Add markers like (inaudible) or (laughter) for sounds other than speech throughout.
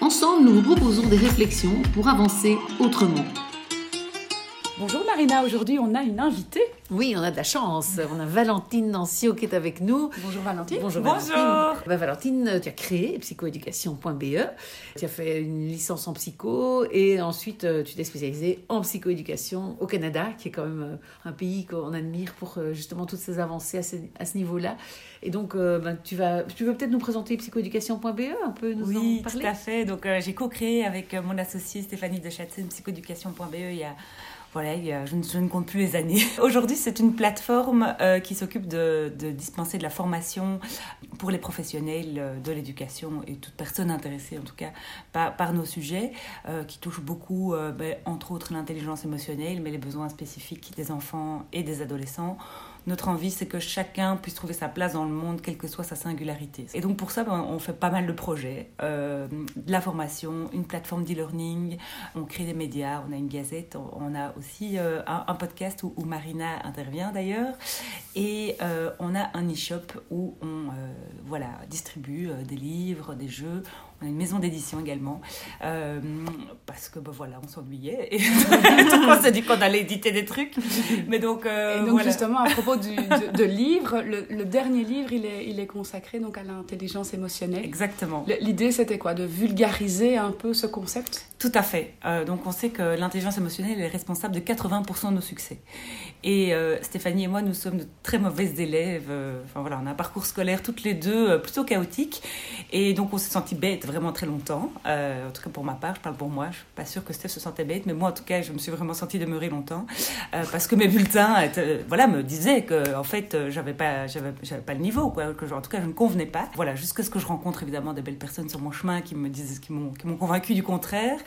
Ensemble, nous vous proposons des réflexions pour avancer autrement. Bonjour Marina, aujourd'hui on a une invitée. Oui, on a de la chance. On a Valentine Nancio qui est avec nous. Bonjour Valentine. Bonjour Valentine. Bah, Valentine, tu as créé psychoéducation.be. Tu as fait une licence en psycho et ensuite euh, tu t'es spécialisée en psychoéducation au Canada, qui est quand même euh, un pays qu'on admire pour euh, justement toutes ces avancées à ce, niveau-là. Et donc, ben, tu, vas, tu veux peut-être nous présenter psychoéducation.be, un peu nous oui, en parler? tout à fait. Donc, j'ai co-créé avec mon associée Stéphanie de psychoéducation.be il y a voilà, je ne, compte plus les années. (laughs) Aujourd'hui, c'est une plateforme euh, qui s'occupe de, de, dispenser de la formation pour les professionnels euh, de l'éducation et toute personne intéressée, en tout cas, par, nos sujets, euh, qui touchent beaucoup, euh, ben, entre autres, l'intelligence émotionnelle, mais les besoins spécifiques des enfants et des adolescents notre envie, c'est que chacun puisse trouver sa place dans le monde, quelle que soit sa singularité. Et donc pour ça, ben, on fait pas mal de projets, de la formation, une plateforme d'e-learning, on crée des médias, on a une gazette, on a aussi un, podcast où, Marina intervient d'ailleurs, et on a un e-shop où on voilà, distribue euh, des livres, des jeux, on a une maison d'édition également, euh, parce que ben voilà, on s'ennuyait. Et (laughs) on s'est dit qu'on allait éditer des trucs. Mais donc, euh, et donc voilà. justement, à propos du, de, de livres, le, le, dernier livre, il est, il est consacré donc à l'intelligence émotionnelle. Exactement. L'idée, c'était quoi? De vulgariser un peu ce concept? Tout à fait. Euh, donc on sait que l'intelligence émotionnelle est responsable de 80% de nos succès. Et euh, Stéphanie et moi, nous sommes de très mauvaises élèves. Euh, enfin voilà, on a un parcours scolaire toutes les deux plutôt chaotique. Et donc on s'est senti bêtes vraiment très longtemps. Euh, en tout cas pour ma part, je parle pour moi. Je suis pas sûre que Steph se sentait bête, mais moi en tout cas, je me suis vraiment sentie demeurer longtemps euh, parce que mes bulletins, étaient, voilà, me disaient que en fait, j'avais pas, j'avais, pas le niveau, quoi. Que en tout cas, je ne convenais pas. Voilà, jusqu'à ce que je rencontre évidemment des belles personnes sur mon chemin qui me disent, qui m'ont, qui m'ont convaincu du contraire.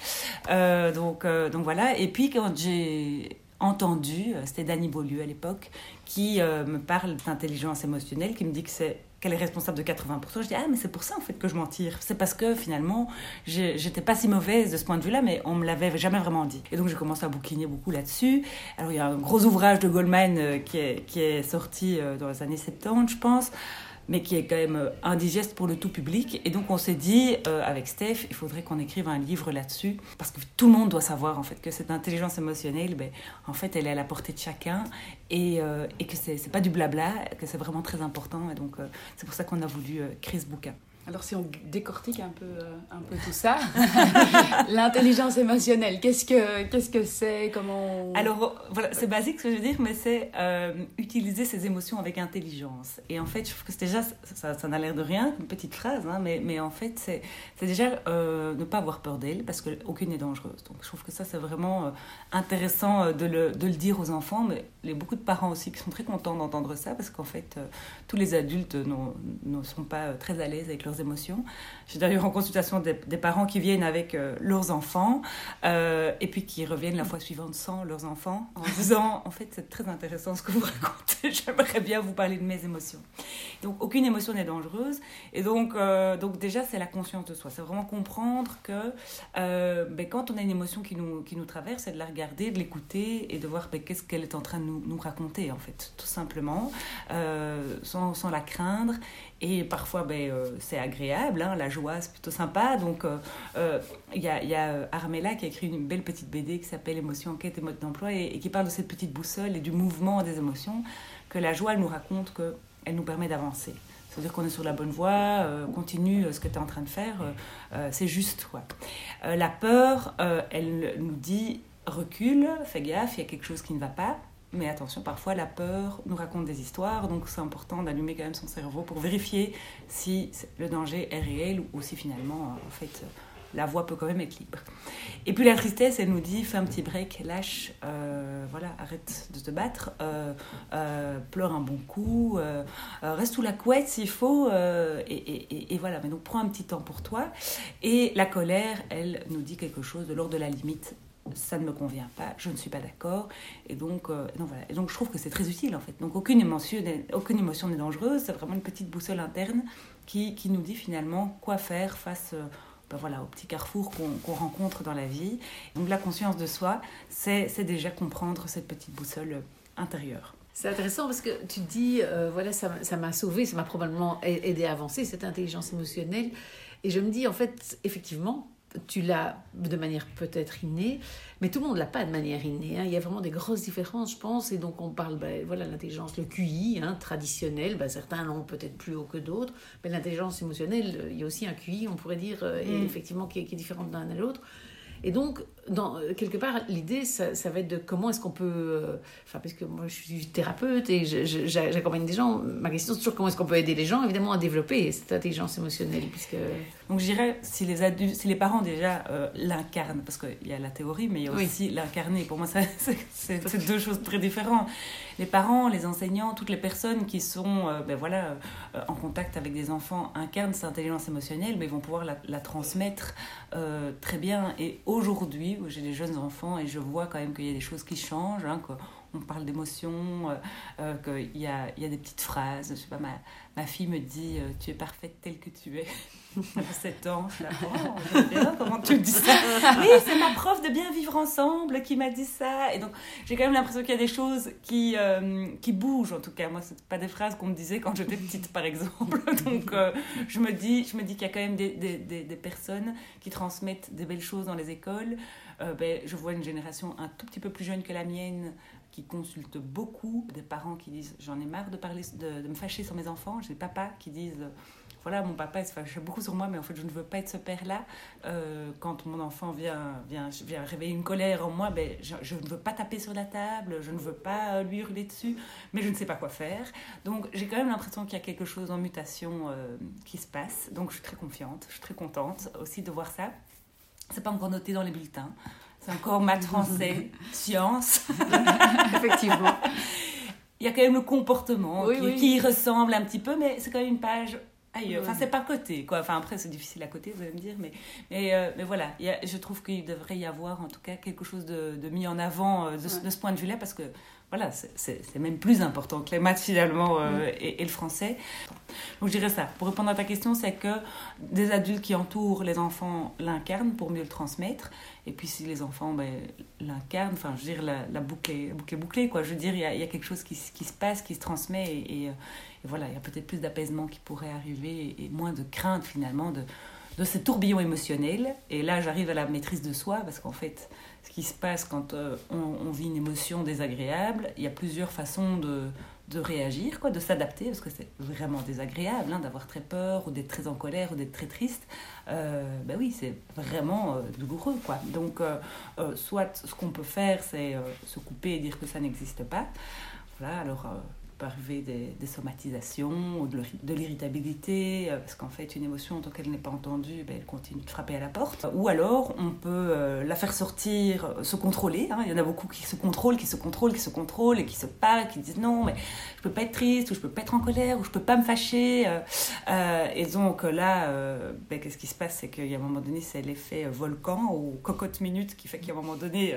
Euh, donc, donc voilà. Et puis quand j'ai entendu, c'était Dany Beaulieu à l'époque, qui euh, me parle d'intelligence émotionnelle, qui me dit que c'est qu'elle est responsable de 80%. Je dis, ah, mais c'est pour ça, en fait, que je m'en tire. C'est parce que, finalement, j'étais pas si mauvaise de ce point de vue-là, mais on me l'avait jamais vraiment dit. Et donc, j'ai commencé à bouquiner beaucoup là-dessus. Alors, il y a un gros ouvrage de Goldman euh, qui, est, qui est sorti euh, dans les années 70, je pense mais qui est quand même indigeste pour le tout public. Et donc on s'est dit euh, avec Steph, il faudrait qu'on écrive un livre là-dessus, parce que tout le monde doit savoir en fait que cette intelligence émotionnelle, ben, en fait, elle est à la portée de chacun et, euh, et que pas du blabla, que c'est vraiment très important. Et donc euh, c'est pour ça qu'on a voulu créer ce bouquin. Alors si on décortique un peu, euh, un peu tout ça, (laughs) l'intelligence émotionnelle, qu'est-ce que qu'est-ce que c'est Comment. Alors voilà, c'est basique ce que je veux dire, mais c'est euh, utiliser ses émotions avec intelligence. Et en fait, je trouve que c'est déjà, ça, ça n'a l'air de rien, une petite phrase, hein, mais, mais en fait, c'est déjà euh, ne pas avoir peur d'elle, parce qu'aucune n'est dangereuse. Donc je trouve que ça, c'est vraiment intéressant de le, de le dire aux enfants, mais il y a beaucoup de parents aussi qui sont très contents d'entendre ça, parce qu'en fait, tous les adultes ne sont pas très à l'aise avec leur émotions. J'ai d'ailleurs en consultation des, des, parents qui viennent avec euh, leurs enfants euh, et puis qui reviennent la fois suivante sans leurs enfants en (laughs) disant en fait c'est très intéressant ce que vous (laughs) racontez, j'aimerais bien vous parler de mes émotions. Donc aucune émotion n'est dangereuse et donc, euh, donc déjà c'est la conscience de soi, c'est vraiment comprendre que ben, quand on a une émotion qui nous, qui nous traverse, c'est de la regarder, de l'écouter et de voir ben, qu'est-ce qu'elle est en train de nous, nous, raconter en fait, tout simplement, sans, sans la craindre et parfois, ben, euh, c'est agréable, hein, la joie, c'est plutôt sympa. Donc, il euh, euh, y a, y a Armella qui a écrit une belle petite BD qui s'appelle Émotion, enquête et mode d'emploi et, qui parle de cette petite boussole et du mouvement des émotions, que la joie, elle nous raconte qu'elle nous permet d'avancer. C'est-à-dire qu'on est sur la bonne voie, euh, continue ce que tu es en train de faire, euh, c'est juste. Quoi. Euh, la peur, elle nous dit recule, fais gaffe, il y a quelque chose qui ne va pas. Mais attention, parfois la peur nous raconte des histoires, donc c'est important d'allumer quand même son cerveau pour vérifier si le danger est réel ou si finalement, en fait, la voix peut quand même être libre. Et puis la tristesse, elle nous dit fais un petit break, lâche, euh, voilà, arrête de te battre, euh, euh, pleure un bon coup, reste sous la couette s'il faut, et, voilà. Mais donc prends un petit temps pour toi. Et la colère, elle nous dit quelque chose de l'ordre de la limite. Ça ne me convient pas, je ne suis pas d'accord, et donc, donc voilà. Et donc je trouve que c'est très utile en fait. Donc aucune émotion, aucune émotion n'est dangereuse, c'est vraiment une petite boussole interne qui, qui, nous dit finalement quoi faire face ben voilà, au petit carrefour qu'on rencontre dans la vie. Donc la conscience de soi, c'est déjà comprendre cette petite boussole intérieure. C'est intéressant parce que tu dis, euh, voilà, ça m'a sauvé, ça m'a probablement aidé à avancer, cette intelligence émotionnelle. Et je me dis, en fait, effectivement, tu l'as de manière peut-être innée, mais tout le monde l'a pas de manière innée. Hein. Il y a vraiment des grosses différences, je pense. Et donc, on parle, ben, voilà, l'intelligence, le QI, hein, traditionnel. Ben, certains l'ont peut-être plus haut que d'autres. Mais l'intelligence émotionnelle, il y a aussi un QI, on pourrait dire, euh, mm. effectivement, qui est, qui est différent d'un à l'autre. Et donc, dans, euh, quelque part, l'idée, ça, ça, va être de comment est-ce qu'on peut. Euh, enfin, parce que moi, je suis thérapeute et j'accompagne des gens. Ma question, c'est toujours comment est-ce qu'on peut aider les gens, évidemment, à développer cette intelligence émotionnelle. Puisque... Donc, je dirais, si les, adultes, si les parents déjà euh, l'incarnent, parce qu'il y a la théorie, mais il y a aussi l'incarner. Pour moi, (laughs) c'est deux choses très différentes. Les parents, les enseignants, toutes les personnes qui sont ben voilà, en contact avec des enfants incarnent cette intelligence émotionnelle, mais vont pouvoir la, la transmettre très bien. Et aujourd'hui, où j'ai des jeunes enfants et je vois quand même qu'il y a des choses qui changent, hein, qu'on parle d'émotions, euh, euh, qu'il y a, y a des petites phrases. Je sais pas, ma, ma fille me dit euh, Tu es parfaite telle que tu es. (laughs) à 7 ans, je oh, comment tu dis ça? Oui, c'est ma prof de bien vivre ensemble qui m'a dit ça. Et donc, j'ai quand même l'impression qu'il y a des choses qui, qui bougent, en tout cas. Moi, ce pas des phrases qu'on me disait quand j'étais petite, par exemple. (laughs) donc, je me dis, je me dis qu'il y a quand même des, des, des, des, personnes qui transmettent des belles choses dans les écoles. Euh, ben, je vois une génération un tout petit peu plus jeune que la mienne qui consulte beaucoup, des parents qui disent j'en ai marre de, parler, de, me fâcher sur mes enfants, j'ai des papas qui disent voilà, mon papa il se fâche beaucoup sur moi, mais en fait je ne veux pas être ce père-là. Euh, quand mon enfant vient, vient, vient réveiller une colère en moi, ben, je, ne veux pas taper sur la table, je ne veux pas lui hurler dessus, mais je ne sais pas quoi faire. Donc j'ai quand même l'impression qu'il y a quelque chose en mutation euh, qui se passe. Donc je suis très confiante, je suis très contente aussi de voir ça. C'est pas encore noté dans les bulletins. C'est encore maths, (laughs) français, sciences. (laughs) Effectivement. Il y a quand même le comportement qui, ressemble un petit peu, mais c'est quand même une page ailleurs. Enfin, c'est pas côté, quoi. Enfin, après, c'est difficile à côté, vous allez me dire, mais, mais, euh, mais voilà. je trouve qu'il devrait y avoir, en tout cas, quelque chose de, mis en avant euh, de, de, ce point de vue-là, parce que voilà, c'est même plus important que les maths finalement euh, mm. et, le français. Donc je dirais ça. Pour répondre à ta question, c'est que des adultes qui entourent les enfants l'incarnent pour mieux le transmettre. Et puis si les enfants ben, l'incarnent, enfin je veux dire, la, boucle, est, bouclée, quoi. Je veux dire, il y a, quelque chose qui, qui, se passe, qui se transmet. Et, voilà, il y a peut-être plus d'apaisement qui pourrait arriver et, moins de crainte finalement de, de ce tourbillon émotionnel. Et là, j'arrive à la maîtrise de soi parce qu'en fait, ce qui se passe quand euh, on, vit une émotion désagréable. Il y a plusieurs façons de, de réagir, quoi, de s'adapter, parce que c'est vraiment désagréable hein, d'avoir très peur ou d'être très en colère ou d'être très triste. Euh, ben oui, c'est vraiment euh, douloureux. Donc, soit ce qu'on peut faire, c'est se couper et dire que ça n'existe pas. Voilà, alors arriver des, somatisations ou de l'irritabilité, euh, parce qu'en fait, une émotion, tant qu'elle n'est pas entendue, ben, elle continue de frapper à la porte. Ou alors, on peut euh, la faire sortir, euh, se contrôler. Hein. Il y en a beaucoup qui se contrôlent, qui se contrôlent, qui se contrôlent et qui se parlent, qui disent non, mais je peux pas être triste, ou je peux pas être en colère, ou je peux pas me fâcher. et donc là, ben, qu'est-ce qui se passe? C'est qu'il y a un moment donné, c'est l'effet volcan ou cocotte minute qui fait qu'à un moment donné,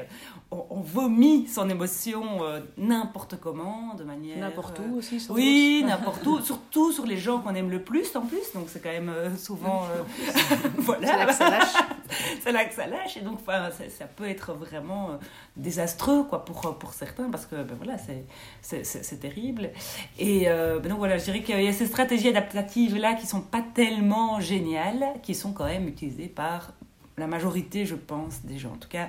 on, on vomit son émotion n'importe comment, de manière aussi Oui, (laughs) n'importe où. Surtout sur les gens qu'on aime le plus en plus. Donc c'est quand même euh, souvent. Euh, (laughs) voilà. C'est là que ça lâche. (laughs) c'est là que ça lâche. Et donc ça, ça, peut être vraiment euh, désastreux quoi, pour, pour certains parce que ben, voilà, c'est terrible. Et ben, donc voilà, je dirais qu'il y a ces stratégies adaptatives là qui sont pas tellement géniales, qui sont quand même utilisées par la majorité, je pense, des gens. En tout cas,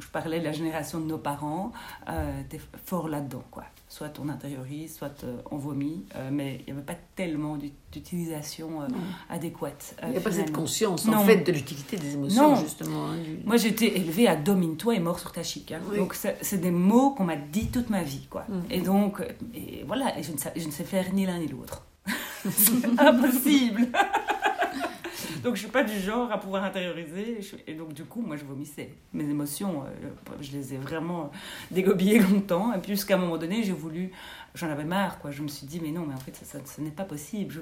je parlais de la génération de nos parents, euh, t'es fort là-dedans, quoi. Soit on intériorise, soit euh, on vomit, euh, mais il n'y avait pas tellement d'utilisation euh, adéquate. il n'y a pas cette conscience, en fait, de l'utilité des émotions, justement. Hein, Moi, j'ai été élevée à domine-toi et mort sur ta chic. Hein. Donc, c'est des mots qu'on m'a dit toute ma vie, quoi. Mm. Et donc, et voilà, je, ne sais, je ne sais faire ni l'un ni l'autre. (laughs) impossible (laughs) donc je suis pas du genre à pouvoir intérioriser. Et donc du coup, moi je vomissais. Mes émotions, euh, je les ai vraiment dégobillées (laughs) longtemps. Et puis jusqu'à un moment donné, j'ai voulu, j'en avais marre, quoi. Je me suis dit, mais non, mais en fait, ça, ça, n'est pas possible. Je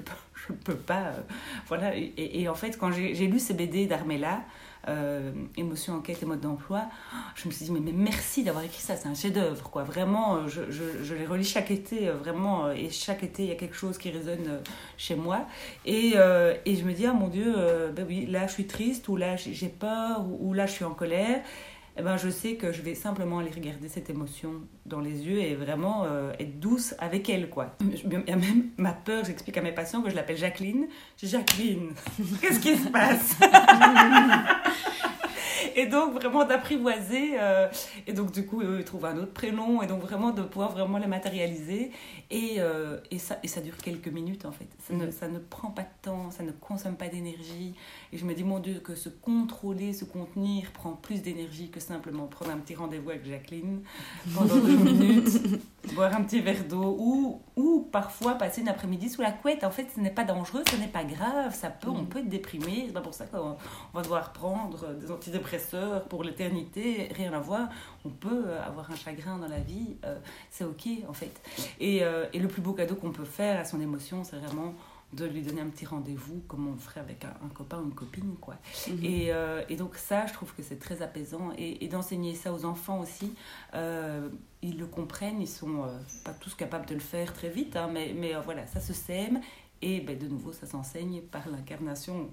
ne (laughs) peux pas. Euh, voilà. Et, en fait, quand j'ai lu ces BD d'Armella, euh, émotion, enquête et mode d'emploi, je me suis dit, mais, merci d'avoir écrit ça, c'est un chef-d'œuvre, quoi. Vraiment, euh, je, je, je, les relis chaque été, vraiment, et chaque été, il y a quelque chose qui résonne chez moi. Et, et je me dis, ah mon Dieu, ben oui, là, je suis triste, ou là, j'ai peur, ou là, je suis en colère eh ben, je sais que je vais simplement aller regarder cette émotion dans les yeux et vraiment être douce avec elle. Quoi. Il y a même ma peur, j'explique à mes patients que je l'appelle Jacqueline. Jacqueline, (laughs) qu'est-ce qui se passe? (laughs) et donc vraiment d'apprivoiser euh, et donc du coup ils trouvent un autre prénom et donc vraiment de pouvoir vraiment les matérialiser. Et, euh, et, ça, et ça dure quelques minutes en fait. Ça ne, ça ne prend pas de temps ça ne consomme pas d'énergie. Et je me dis mon dieu que se contrôler se contenir prend plus d'énergie que simplement prendre un petit rendez-vous avec Jacqueline pendant deux (laughs) minutes boire un petit verre d'eau ou, ou parfois passer une après-midi sous la couette en fait ce n'est pas dangereux ce n'est pas grave ça peut on mm. peut être déprimé c'est pas pour ça qu'on va devoir prendre des antidépresseurs pour l'éternité, rien à voir. On peut euh, avoir un chagrin dans la vie, euh, c'est ok en fait. Et, euh, et, le plus beau cadeau qu'on peut faire à son émotion, c'est vraiment de lui donner un petit rendez-vous comme on ferait avec un, copain ou une copine quoi. Mhm. et, et, donc ça je trouve que c'est très apaisant. Et, d'enseigner ça aux enfants aussi ils le comprennent ils sont pas tous capables de le faire très vite hein, mais, mais voilà ça se sème. Et ben, de nouveau ça s'enseigne par l'incarnation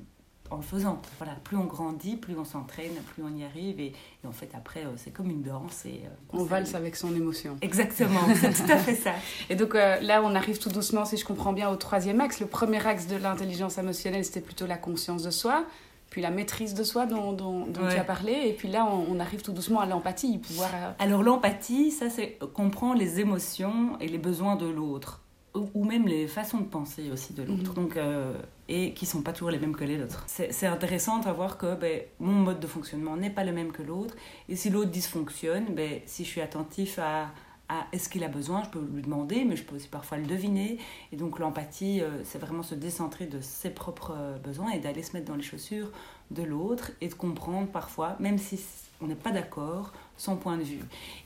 en le faisant. Voilà, plus on grandit, plus on s'entraîne, plus on y arrive. Et, en fait, après, euh, c'est comme une danse. Et, euh, on valse avec son émotion. Exactement, (laughs) c'est tout à fait ça. Et donc euh, là, on arrive tout doucement, si je comprends bien, au troisième axe. Le premier axe de l'intelligence émotionnelle, c'était plutôt la conscience de soi. Puis la maîtrise de soi dont, dont, tu as parlé. Et puis là, on, on arrive tout doucement à l'empathie. pouvoir. Alors l'empathie, ça, c'est comprendre les émotions et les besoins de l'autre ou même les façons de penser aussi de l'autre. Mhm. Donc, euh, et qui sont pas toujours les mêmes que les autres. C'est intéressant de voir que ben, mon mode de fonctionnement n'est pas le même que l'autre. Et si l'autre dysfonctionne, ben, si je suis attentif à, à est-ce qu'il a besoin, je peux lui demander, mais je peux aussi parfois le deviner. Et donc l'empathie, euh, c'est vraiment se décentrer de ses propres euh, besoins et d'aller se mettre dans les chaussures de l'autre et de comprendre parfois, même si on n'est pas d'accord, son point de vue.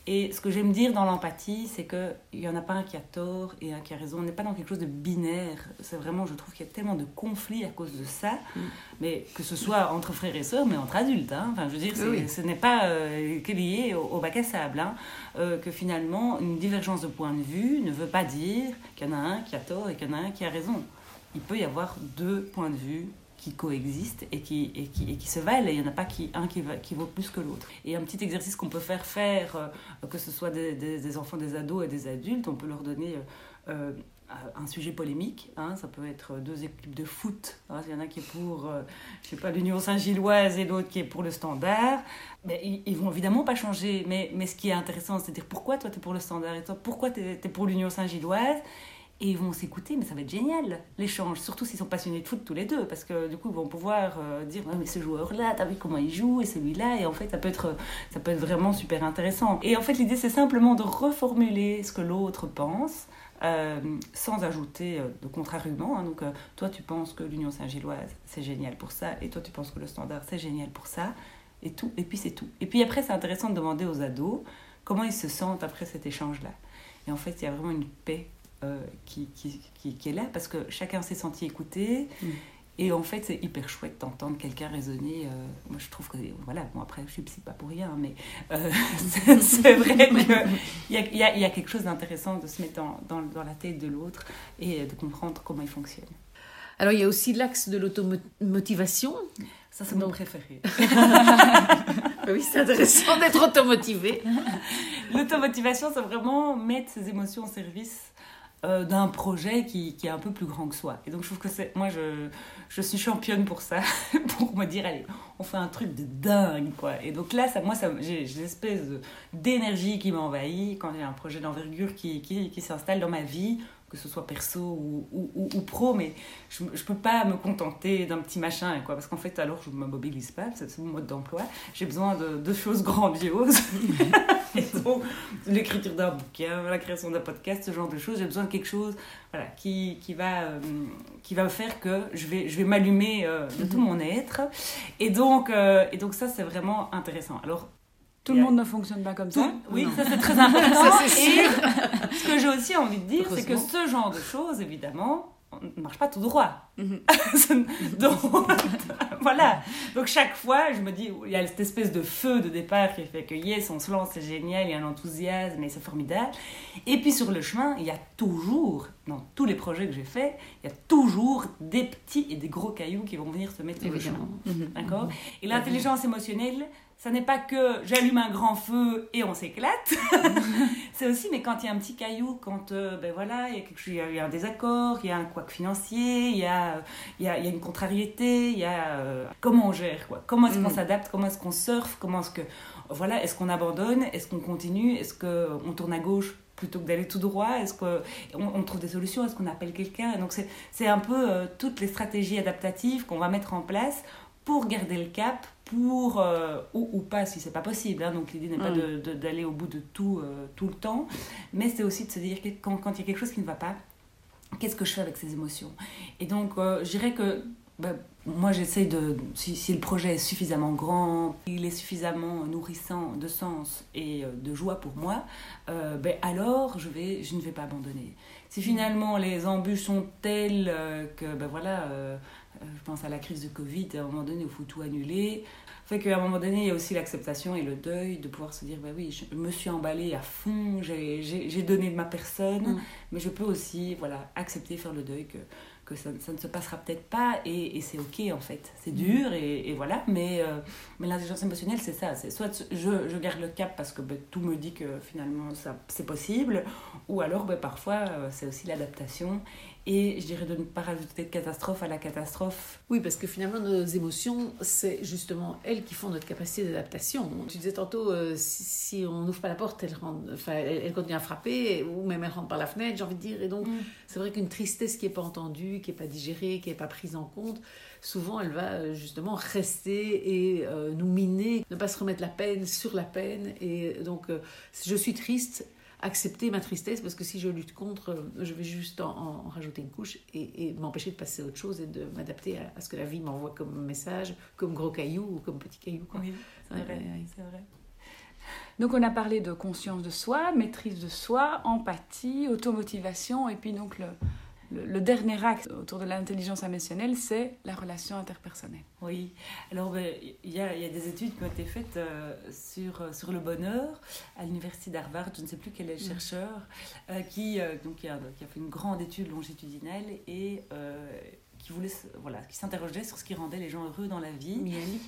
Et ce que j'aime dire dans l'empathie, c'est qu'il n'y en a pas un qui a tort et un qui a raison. On n'est pas dans quelque chose de binaire. C'est vraiment, je trouve qu'il y a tellement de conflits à cause de ça, mm. mais que ce soit entre frères et sœurs, mais entre adultes. Hein. Enfin, je veux dire, ce n'est pas euh, lié au, bac à sable. Hein. Euh, que finalement, une divergence de point de vue ne veut pas dire qu'il y en a un qui a tort et qu'il y en a un qui a raison. Il peut y avoir deux points de vue qui coexistent et qui, et qui, et qui se valent. il n'y en a pas qui, un qui, va, qui vaut plus que l'autre. Et un petit exercice qu'on peut faire faire, euh, que ce soit des, des, enfants, des ados et des adultes, on peut leur donner euh, euh, un sujet polémique. Hein, ça peut être deux équipes de foot. Hein, il y en a qui est pour, l'Union Saint-Gilloise et l'autre qui est pour le Standard. Mais ils, ils, vont évidemment pas changer. Mais, mais ce qui est intéressant, c'est de dire pourquoi toi tu es pour le Standard et toi pourquoi tu es, es, pour l'Union Saint-Gilloise? Et ils vont s'écouter, mais ça va être génial l'échange, surtout s'ils sont passionnés de foot tous les deux, parce que du coup ils vont pouvoir euh, dire mais ce joueur-là, t'as vu comment il joue, et celui-là, et en fait ça peut, être, ça peut être vraiment super intéressant. Et en fait l'idée c'est simplement de reformuler ce que l'autre pense. Euh, sans ajouter euh, de contre-arguments. Hein. Donc, toi, tu penses que l'Union Saint-Gilloise, c'est génial pour ça, et toi, tu penses que le Standard, c'est génial pour ça, et tout, et puis c'est tout. Et puis après, c'est intéressant de demander aux ados comment ils se sentent après cet échange-là. Et en fait, il y a vraiment une paix euh, qui, qui, qui, est là parce que chacun s'est senti écouté. Mm. Et en fait, c'est hyper chouette d'entendre quelqu'un raisonner. Euh, moi, je trouve que, voilà, bon, après, je suis psy pas pour rien, mais euh, (laughs) c'est vrai qu'il y a, y, a, y a quelque chose d'intéressant de se mettre dans, dans, dans la tête de l'autre et de comprendre comment il fonctionne. Alors, il y a aussi l'axe de l'automotivation. Ça, c'est mon préféré. (laughs) oui, c'est intéressant d'être automotivé. (laughs) L'automotivation, c'est vraiment mettre ses émotions au service euh, d'un projet qui, qui, est un peu plus grand que soi. Et donc je trouve que c'est... Moi, je, je suis championne pour ça, (laughs) pour me dire, allez, on fait un truc de dingue, quoi. Et donc là, ça, moi, ça, j'ai, j'ai une espèce d'énergie qui m'envahit quand a un projet d'envergure qui, qui, qui s'installe dans ma vie, que ce soit perso ou, ou, ou, pro, mais je ne peux pas me contenter d'un petit machin, quoi, parce qu'en fait, alors je ne me mobilise pas, c'est mon mode d'emploi. J'ai besoin de, de, choses grandioses. (laughs) Et donc, l'écriture d'un bouquin, la création d'un podcast, ce genre de choses, j'ai besoin de quelque chose voilà, qui, qui, va, euh, qui va faire que je vais, je vais m'allumer euh, de tout mhm. mon être. Et donc, euh, et donc ça, c'est vraiment intéressant. Alors, tout le monde ne fonctionne pas comme ça. Oui, ça c'est très important. (laughs) ça, et ce que j'ai aussi envie de dire, c'est que ce genre de choses, évidemment, ne marche pas tout droit. Mhm. (laughs) Donc, (laughs) voilà. Donc, chaque fois, je me dis, il y a cette espèce de feu de départ qui fait que, yes, on se lance, c'est génial, il y a un enthousiasme et c'est formidable. Et puis, sur le chemin, il y a toujours, dans tous les projets que j'ai faits, il y a toujours des petits et des gros cailloux qui vont venir se mettre sur le chemin. Mhm. D'accord? Et l'intelligence émotionnelle, ça n'est pas que j'allume un grand feu et on s'éclate. (laughs) c'est aussi, mais quand il y a un petit caillou, quand euh, ben voilà, il y a quelque chose, il y a un désaccord, il y a un couac financier, il y a, il y a, il y a une contrariété, il y a euh, comment on gère quoi? Comment est-ce qu'on mm. s'adapte, comment est-ce qu'on surfe, comment est-ce que voilà, est-ce qu'on abandonne, est-ce qu'on continue, est-ce qu'on tourne à gauche plutôt que d'aller tout droit? Est-ce qu'on on trouve des solutions? Est-ce qu'on appelle quelqu'un? Donc c'est un peu euh, toutes les stratégies adaptatives qu'on va mettre en place pour garder le cap, pour euh, ou, ou, pas si c'est pas possible. Hein. donc l'idée n'est pas mm. d'aller au bout de tout euh, tout le temps, mais c'est aussi de se dire que quand, quand il y a quelque chose qui ne va pas, qu'est-ce que je fais avec ces émotions? Et donc euh, je dirais que bah, moi j'essaie de si, si, le projet est suffisamment grand, il est suffisamment nourrissant de sens et de joie pour moi, ben alors je vais je ne vais pas abandonner. Si finalement les embûches sont telles que ben voilà je pense à la crise de Covid, à un moment donné, il faut tout annuler. Fait qu'à un moment donné, il y a aussi l'acceptation et le deuil de pouvoir se dire, bah oui, je me suis emballée à fond, j'ai donné de ma personne, mm. mais je peux aussi voilà, accepter, faire le deuil que que ça, ça ne se passera peut-être pas et, et c'est ok en fait. C'est mm. dur et, et, voilà, mais, euh, mais l'intelligence émotionnelle c'est ça. C'est soit je, je, garde le cap parce que ben, tout me dit que finalement ça, c'est possible, ou alors ben, parfois euh, c'est aussi l'adaptation et je dirais de ne pas rajouter de catastrophe à la catastrophe. Oui, parce que finalement nos émotions c'est justement elles qui font notre capacité d'adaptation. Tu disais tantôt euh, si, on n'ouvre pas la porte, elle, rend, enfin, elle, continue à frapper ou même elle rentre par la fenêtre, j'ai envie de dire. Et donc mm. c'est vrai qu'une tristesse qui n'est pas entendue qui n'est pas digérée, qui n'est pas prise en compte, souvent elle va euh, justement rester et euh, nous miner, ne pas se remettre la peine sur la peine. Et donc, euh, je suis triste, accepter ma tristesse, parce que si je lutte contre, je vais juste en, rajouter une couche et, m'empêcher de passer à autre chose et de m'adapter à, ce que la vie m'envoie comme message, comme gros caillou ou comme petit caillou. Quoi. Oui, c'est vrai, c'est vrai. Donc on a parlé de conscience de soi, maîtrise de soi, empathie, automotivation et puis donc le, le, dernier acte autour de l'intelligence émotionnelle, c'est la relation interpersonnelle. Oui, alors ben, il y, a, y, a des études qui ont été faites euh, sur, euh, sur le bonheur à l'université d'Harvard, je ne sais plus quel est le mm. chercheur, euh, qui, donc, qui a, qui, a, fait une grande étude longitudinale et qui voulait voilà, qui s'interrogeait sur ce qui rendait les gens heureux dans la vie. Miami.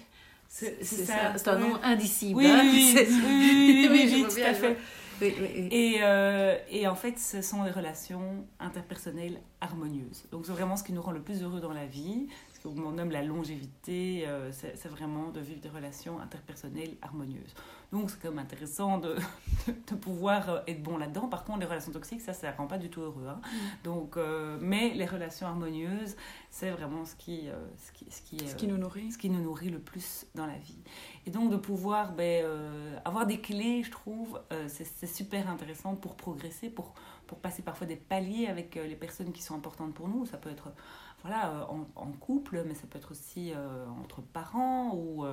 C'est un nom indicible. (laughs) Oui, oui, oui, oui, oui, tout à fait. Et, euh, et, en fait, ce sont des relations interpersonnelles harmonieuses. Donc, c'est vraiment ce qui nous rend le plus heureux dans la vie. Ce qu'on nomme la longévité, euh, c'est vraiment de vivre des relations interpersonnelles harmonieuses. Donc, c'est quand même intéressant de, (laughs) de pouvoir euh, être bon là-dedans. Par contre, les relations toxiques, ça, ça ne rend pas du tout heureux. Hein. Mm. Donc, mais les relations harmonieuses, c'est vraiment ce qui, ce qui, ce qui, ce qui nous nourrit. Ce qui nous nourrit le plus dans la vie. Et donc de pouvoir ben, euh, avoir des clés, je trouve, euh, c'est super intéressant pour progresser, pour, pour passer parfois des paliers avec euh, les personnes qui sont importantes pour nous. Ça peut être voilà, en, couple, mais ça peut être aussi entre parents ou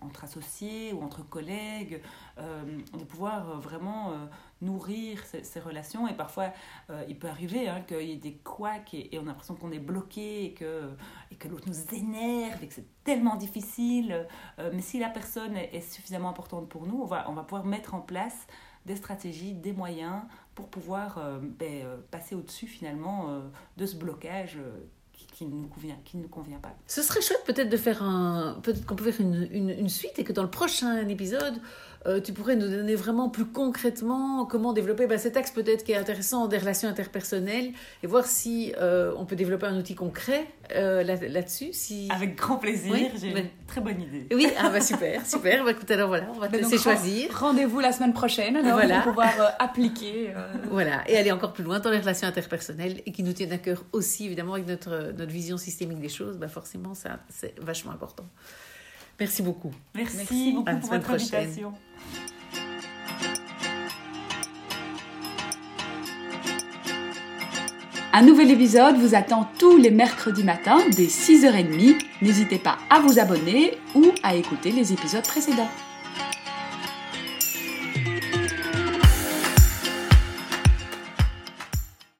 entre associés ou entre collègues, de pouvoir vraiment nourrir ces, relations. Et parfois, euh, il peut arriver hein, qu'il y ait des couacs et, on a l'impression qu'on est bloqué et que, et que l'autre nous énerve et que c'est tellement difficile. Euh, mais si la personne est, suffisamment importante pour nous, on va, on va pouvoir mettre en place des stratégies, des moyens pour pouvoir euh, ben, passer au-dessus finalement de ce blocage qui ne nous convient, qui ne nous convient pas. Ce serait chouette peut-être de faire un, peut-être qu'on peut faire une, une, une, suite et que dans le prochain épisode, euh, tu pourrais nous donner vraiment plus concrètement comment développer bah, cet axe peut-être qui est intéressant des relations interpersonnelles et voir si euh, on peut développer un outil concret euh, là- dessus si... Avec grand plaisir, Oui, j'ai mais- une très bonne idée. Oui, ah bah super, (laughs) super. Bah, écoute, alors voilà, on va te Ben laisser choisir. Rendez-vous la semaine prochaine alors Voilà. pour pouvoir euh, appliquer. Voilà, et aller encore plus loin dans les relations interpersonnelles et qui nous tiennent à cœur aussi, évidemment, avec notre, notre vision systémique des choses, bah forcément, ça, c'est vachement important. Merci beaucoup. Merci, Merci. beaucoup À pour votre prochaine. invitation. Un nouvel épisode vous attend tous les mercredis matins dès 6h30. N'hésitez pas à vous abonner ou à écouter les épisodes précédents.